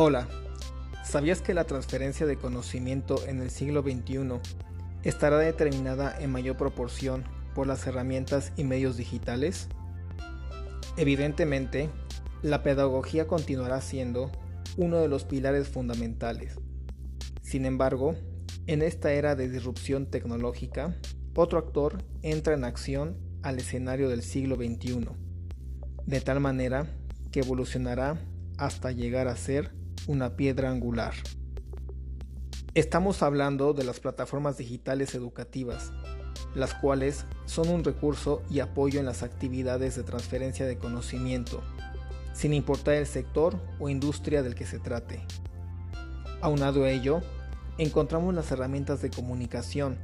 Hola, ¿sabías que la transferencia de conocimiento en el siglo XXI estará determinada en mayor proporción por las herramientas y medios digitales? Evidentemente, la pedagogía continuará siendo uno de los pilares fundamentales. Sin embargo, en esta era de disrupción tecnológica, otro actor entra en acción al escenario del siglo XXI, de tal manera que evolucionará hasta llegar a ser una piedra angular. Estamos hablando de las plataformas digitales educativas, las cuales son un recurso y apoyo en las actividades de transferencia de conocimiento, sin importar el sector o industria del que se trate. Aunado a ello, encontramos las herramientas de comunicación,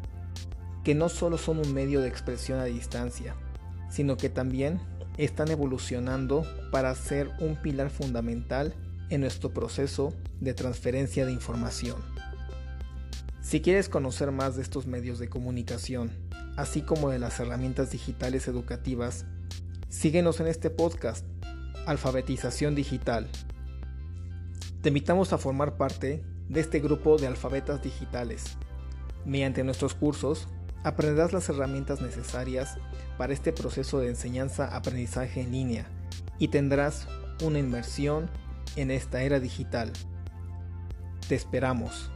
que no solo son un medio de expresión a distancia, sino que también están evolucionando para ser un pilar fundamental en nuestro proceso de transferencia de información. Si quieres conocer más de estos medios de comunicación, así como de las herramientas digitales educativas, síguenos en este podcast, Alfabetización Digital. Te invitamos a formar parte de este grupo de alfabetas digitales. Mediante nuestros cursos, aprenderás las herramientas necesarias para este proceso de enseñanza-aprendizaje en línea y tendrás una inmersión en esta era digital. Te esperamos.